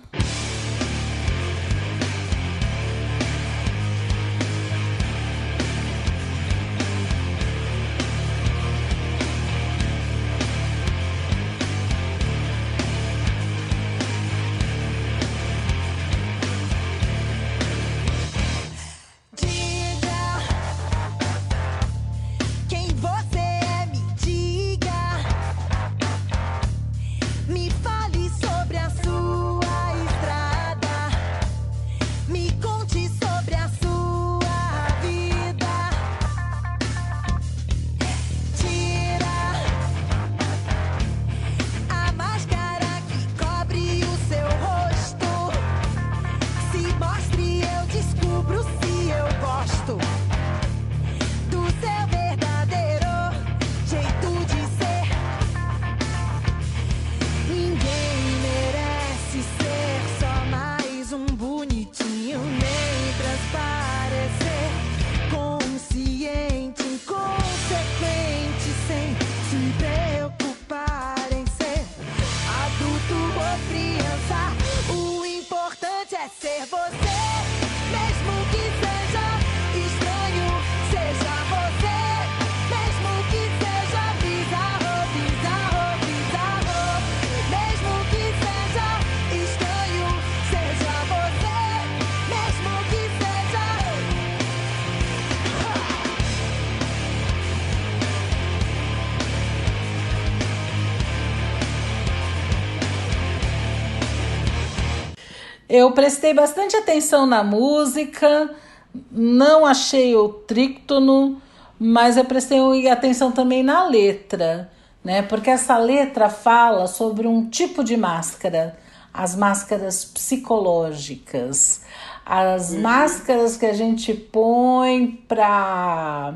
Eu prestei bastante atenção na música, não achei o trítono, mas eu prestei atenção também na letra, né? Porque essa letra fala sobre um tipo de máscara, as máscaras psicológicas, as uhum. máscaras que a gente põe para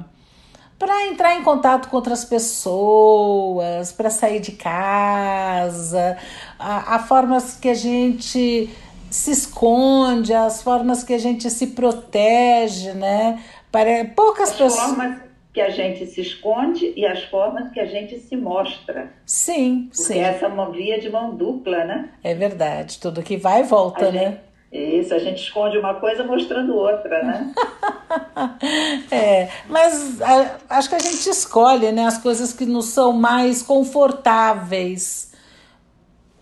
para entrar em contato com outras pessoas, para sair de casa, a, a formas que a gente se esconde, as formas que a gente se protege, né? Para poucas as pessoas. Formas que a gente se esconde e as formas que a gente se mostra. Sim, Porque sim. essa é uma via de mão dupla, né? É verdade, tudo que vai e volta, a né? Gente... Isso, a gente esconde uma coisa mostrando outra, né? é, mas a, acho que a gente escolhe, né, as coisas que nos são mais confortáveis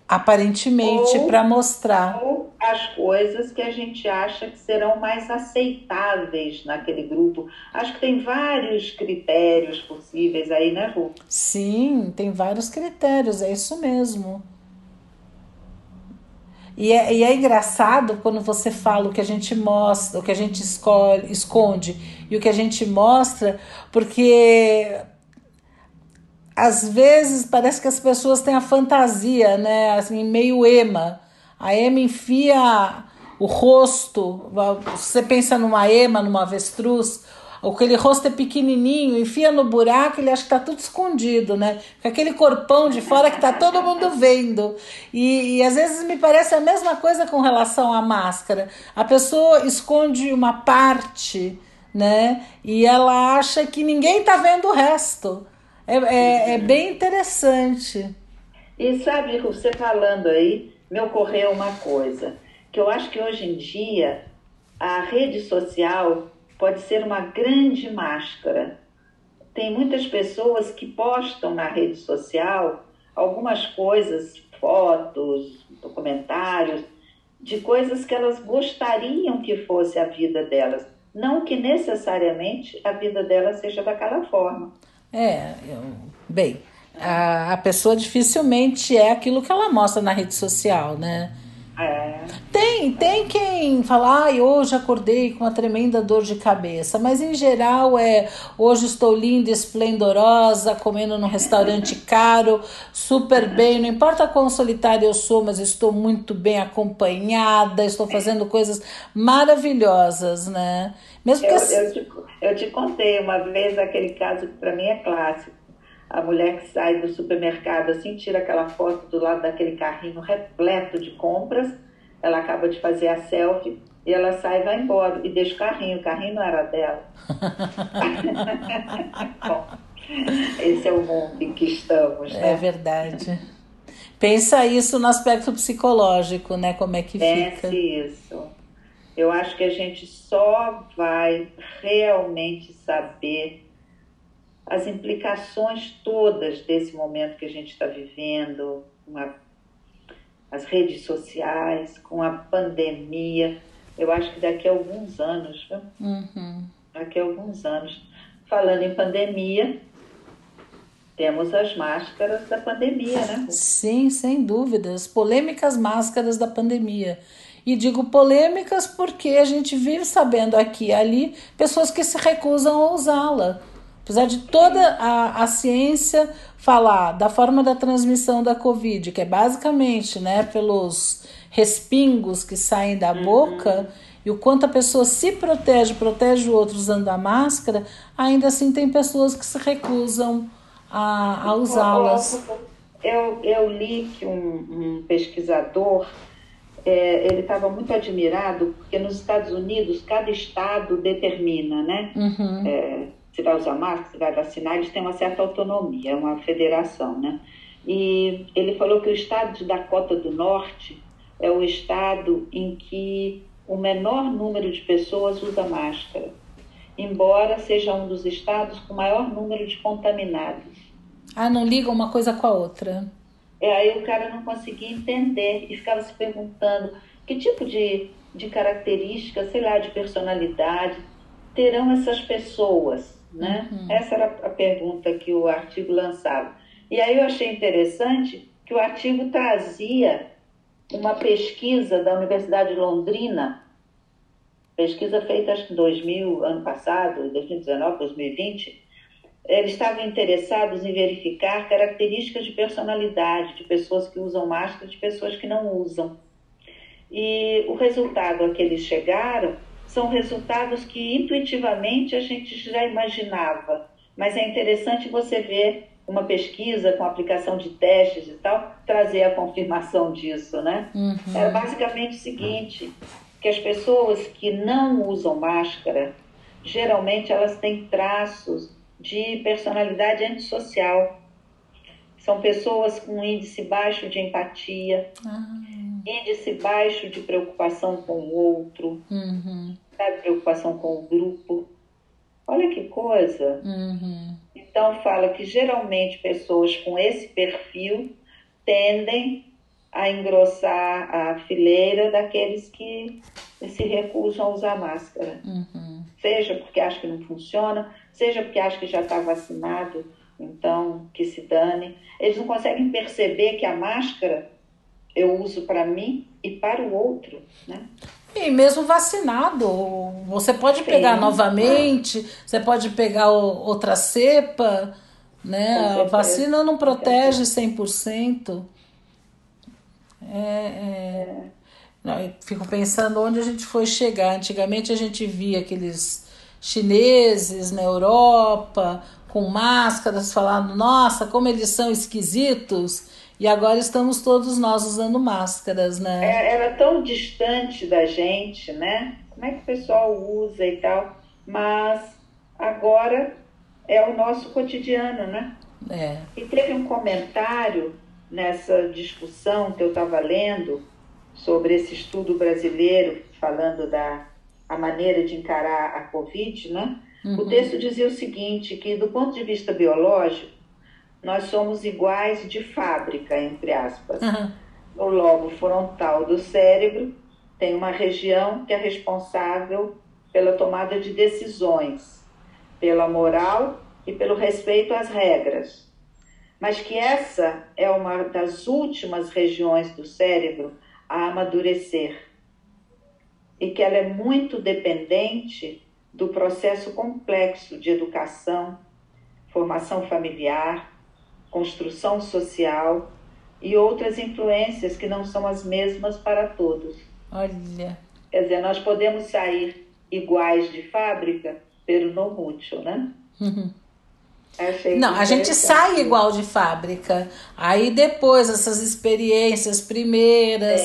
aparentemente para mostrar. Ou as coisas que a gente acha que serão mais aceitáveis naquele grupo. Acho que tem vários critérios possíveis aí, né, Ru? Sim, tem vários critérios, é isso mesmo. E é, e é engraçado quando você fala o que a gente mostra, o que a gente escolhe, esconde e o que a gente mostra, porque às vezes parece que as pessoas têm a fantasia, né? Assim, meio ema. A ema enfia o rosto. Você pensa numa ema, numa avestruz, aquele rosto é pequenininho, enfia no buraco, ele acha que tá tudo escondido, né? Com aquele corpão de fora que tá todo mundo vendo. E, e às vezes me parece a mesma coisa com relação à máscara. A pessoa esconde uma parte, né? E ela acha que ninguém tá vendo o resto. É, é, é bem interessante. E sabe, você falando aí, me ocorreu uma coisa, que eu acho que hoje em dia a rede social pode ser uma grande máscara. Tem muitas pessoas que postam na rede social algumas coisas, fotos, documentários, de coisas que elas gostariam que fosse a vida delas. Não que necessariamente a vida delas seja daquela forma. É, eu, bem, a, a pessoa dificilmente é aquilo que ela mostra na rede social, né? É. Tem, tem quem fala, ai, hoje acordei com uma tremenda dor de cabeça, mas em geral é hoje estou linda, esplendorosa, comendo num restaurante caro, super bem, não importa quão solitária eu sou, mas estou muito bem acompanhada, estou fazendo coisas maravilhosas, né? Mesmo que eu, eu, te, eu te contei uma vez aquele caso que para mim é clássico a mulher que sai do supermercado assim, tira aquela foto do lado daquele carrinho repleto de compras, ela acaba de fazer a selfie e ela sai e vai embora e deixa o carrinho, o carrinho não era dela. Bom, esse é o mundo em que estamos, né? É verdade. Pensa isso no aspecto psicológico, né? Como é que Pense fica. isso. Eu acho que a gente só vai realmente saber as implicações todas desse momento que a gente está vivendo, com a, as redes sociais, com a pandemia. Eu acho que daqui a alguns anos, viu? Uhum. daqui a alguns anos, falando em pandemia, temos as máscaras da pandemia, né? Sim, sem dúvidas. Polêmicas máscaras da pandemia. E digo polêmicas porque a gente vive sabendo aqui e ali pessoas que se recusam a usá-la. Apesar de toda a, a ciência falar da forma da transmissão da Covid, que é basicamente né, pelos respingos que saem da uhum. boca, e o quanto a pessoa se protege, protege o outro usando a máscara, ainda assim tem pessoas que se recusam a, a usá-las. Eu, eu li que um, um pesquisador é, ele estava muito admirado porque nos Estados Unidos cada estado determina, né? Uhum. É, se vai usar máscara, se vai vacinar, eles têm uma certa autonomia, é uma federação, né? E ele falou que o estado de Dakota do Norte é o estado em que o menor número de pessoas usa máscara, embora seja um dos estados com maior número de contaminados. Ah, não liga uma coisa com a outra. É, aí o cara não conseguia entender e ficava se perguntando que tipo de, de característica, sei lá, de personalidade terão essas pessoas né? Uhum. Essa era a pergunta que o artigo lançava. E aí eu achei interessante que o artigo trazia uma pesquisa da Universidade de Londrina, pesquisa feita acho que em 2000, ano passado, 2019, 2020. Eles estavam interessados em verificar características de personalidade de pessoas que usam máscara e de pessoas que não usam. E o resultado a que eles chegaram são resultados que intuitivamente a gente já imaginava, mas é interessante você ver uma pesquisa com aplicação de testes e tal, trazer a confirmação disso, né? Uhum. É basicamente o seguinte, que as pessoas que não usam máscara, geralmente elas têm traços de personalidade antissocial. São pessoas com índice baixo de empatia, uhum. índice baixo de preocupação com o outro, uhum sabe, preocupação com o grupo. Olha que coisa. Uhum. Então, fala que geralmente pessoas com esse perfil tendem a engrossar a fileira daqueles que se recusam a usar máscara. Uhum. Seja porque acha que não funciona, seja porque acha que já está vacinado, então que se dane. Eles não conseguem perceber que a máscara eu uso para mim e para o outro, né? E mesmo vacinado, você pode Sim. pegar novamente, você pode pegar outra cepa, né? A vacina não protege 100%. É, é... Não, eu fico pensando onde a gente foi chegar. Antigamente a gente via aqueles chineses na Europa com máscaras falando, nossa, como eles são esquisitos. E agora estamos todos nós usando máscaras, né? É, era tão distante da gente, né? Como é que o pessoal usa e tal, mas agora é o nosso cotidiano, né? É. E teve um comentário nessa discussão que eu estava lendo sobre esse estudo brasileiro falando da a maneira de encarar a Covid, né? Uhum. O texto dizia o seguinte, que do ponto de vista biológico, nós somos iguais de fábrica, entre aspas. Uhum. O lobo frontal do cérebro tem uma região que é responsável pela tomada de decisões, pela moral e pelo respeito às regras. Mas que essa é uma das últimas regiões do cérebro a amadurecer e que ela é muito dependente do processo complexo de educação, formação familiar, construção social e outras influências que não são as mesmas para todos. Olha. Quer dizer, nós podemos sair iguais de fábrica, pero não mútil, né? Uhum. não, a gente sai igual de fábrica. Aí depois, essas experiências primeiras,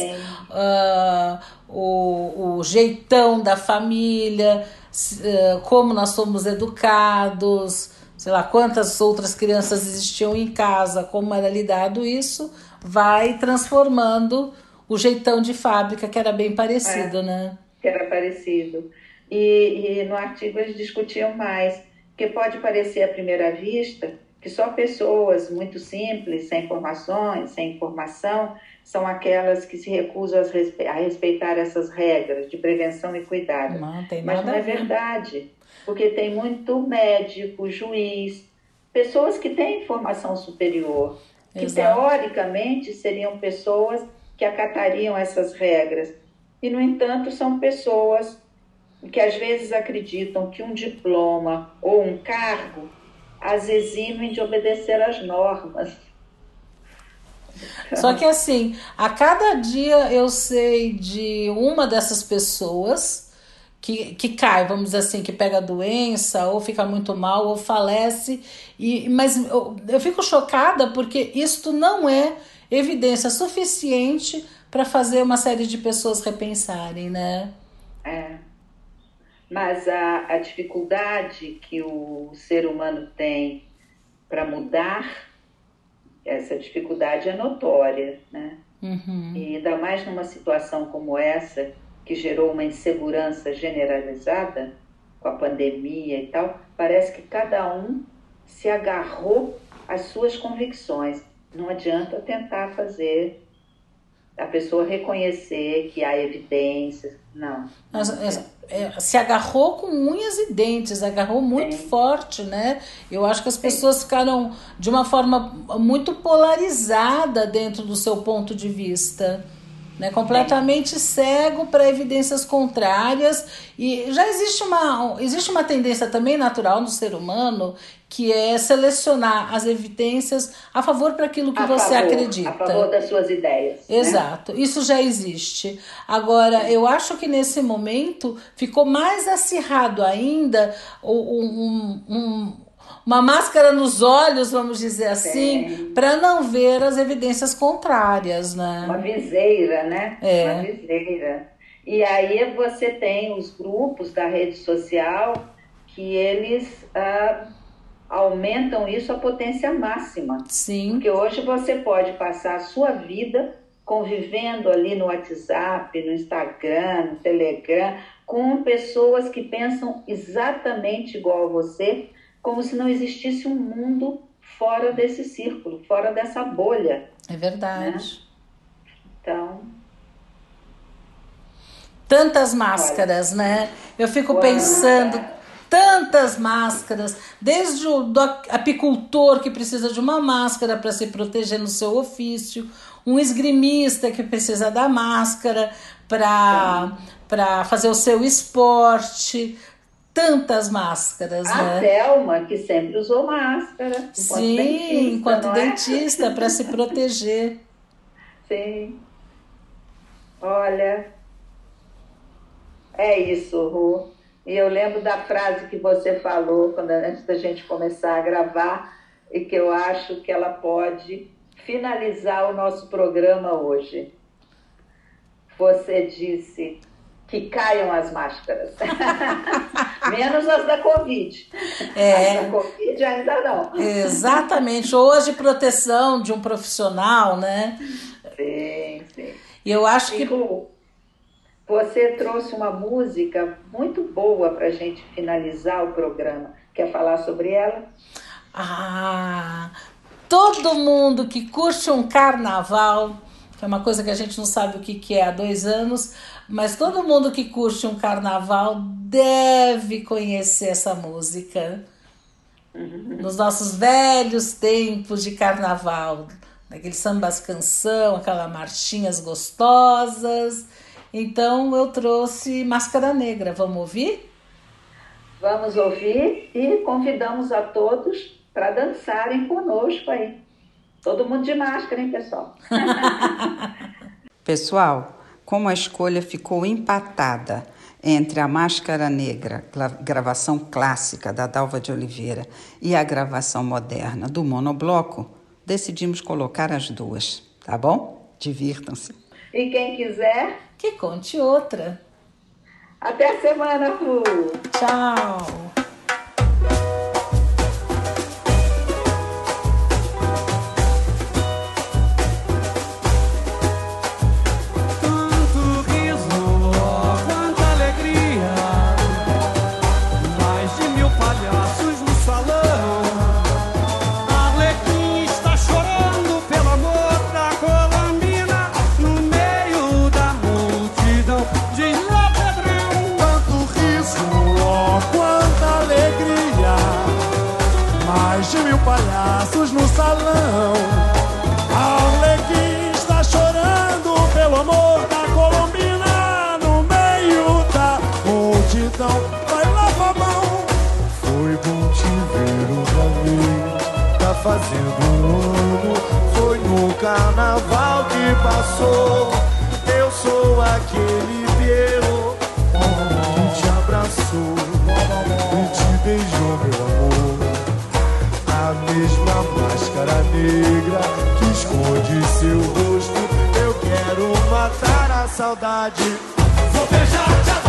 uh, o, o jeitão da família, uh, como nós somos educados, sei lá, quantas outras crianças existiam em casa, como era lidado isso, vai transformando o jeitão de fábrica, que era bem parecido, é, né? Que era parecido. E, e no artigo eles discutiam mais, que pode parecer à primeira vista que só pessoas muito simples, sem formações, sem informação, são aquelas que se recusam a respeitar essas regras de prevenção e cuidado. Não, Mas não é verdade porque tem muito médico, juiz, pessoas que têm formação superior, que Exato. teoricamente seriam pessoas que acatariam essas regras. E, no entanto, são pessoas que às vezes acreditam que um diploma ou um cargo as eximem de obedecer às normas. Só que assim, a cada dia eu sei de uma dessas pessoas que, que cai, vamos dizer assim, que pega a doença, ou fica muito mal, ou falece. E, mas eu, eu fico chocada porque isto não é evidência suficiente para fazer uma série de pessoas repensarem, né? É. Mas a, a dificuldade que o ser humano tem para mudar, essa dificuldade é notória, né? Uhum. E ainda mais numa situação como essa, que gerou uma insegurança generalizada com a pandemia e tal, parece que cada um se agarrou às suas convicções. Não adianta tentar fazer a pessoa reconhecer que há evidências. Não. É, se agarrou com unhas e dentes, agarrou muito Sim. forte, né? Eu acho que as pessoas ficaram de uma forma muito polarizada dentro do seu ponto de vista né, completamente cego para evidências contrárias e já existe uma, existe uma tendência também natural no ser humano que é selecionar as evidências a favor para aquilo que a você favor, acredita. A favor das suas ideias. Né? Exato, né? isso já existe. Agora, eu acho que nesse momento ficou mais acirrado ainda um, um uma máscara nos olhos, vamos dizer assim, para não ver as evidências contrárias, né? Uma viseira, né? É. Uma viseira. E aí você tem os grupos da rede social que eles ah, aumentam isso à potência máxima. Sim. Porque hoje você pode passar a sua vida convivendo ali no WhatsApp, no Instagram, no Telegram, com pessoas que pensam exatamente igual a você, como se não existisse um mundo fora desse círculo, fora dessa bolha. É verdade. Né? Então. Tantas máscaras, olha, né? Eu fico pensando, tantas máscaras, desde o apicultor que precisa de uma máscara para se proteger no seu ofício, um esgrimista que precisa da máscara para fazer o seu esporte, tantas máscaras, a né? A Thelma, que sempre usou máscara. Sim, dentista, enquanto dentista, é? para se proteger. Sim. Olha, é isso, Ru. E eu lembro da frase que você falou quando, antes da gente começar a gravar, e que eu acho que ela pode finalizar o nosso programa hoje. Você disse: que caiam as máscaras. Menos as da Covid. É. As da Covid ainda não. Exatamente. Ou as de proteção de um profissional, né? Sim, sim. E eu acho que. Você trouxe uma música muito boa para a gente finalizar o programa. Quer falar sobre ela? Ah, todo mundo que curte um carnaval, que é uma coisa que a gente não sabe o que, que é há dois anos, mas todo mundo que curte um carnaval deve conhecer essa música. Nos nossos velhos tempos de carnaval, naqueles sambas canção, aquelas marchinhas gostosas. Então eu trouxe Máscara Negra. Vamos ouvir? Vamos ouvir e convidamos a todos para dançarem conosco aí. Todo mundo de máscara, hein, pessoal? pessoal, como a escolha ficou empatada entre a Máscara Negra, gravação clássica da Dalva de Oliveira, e a gravação moderna do monobloco, decidimos colocar as duas, tá bom? Divirtam-se. E quem quiser, que conte outra. Até a semana, Ru. Tchau. Eu sou aquele Piero que te abraçou e te beijou, meu amor. A mesma máscara negra que esconde seu rosto. Eu quero matar a saudade. Vou beijar-te agora, não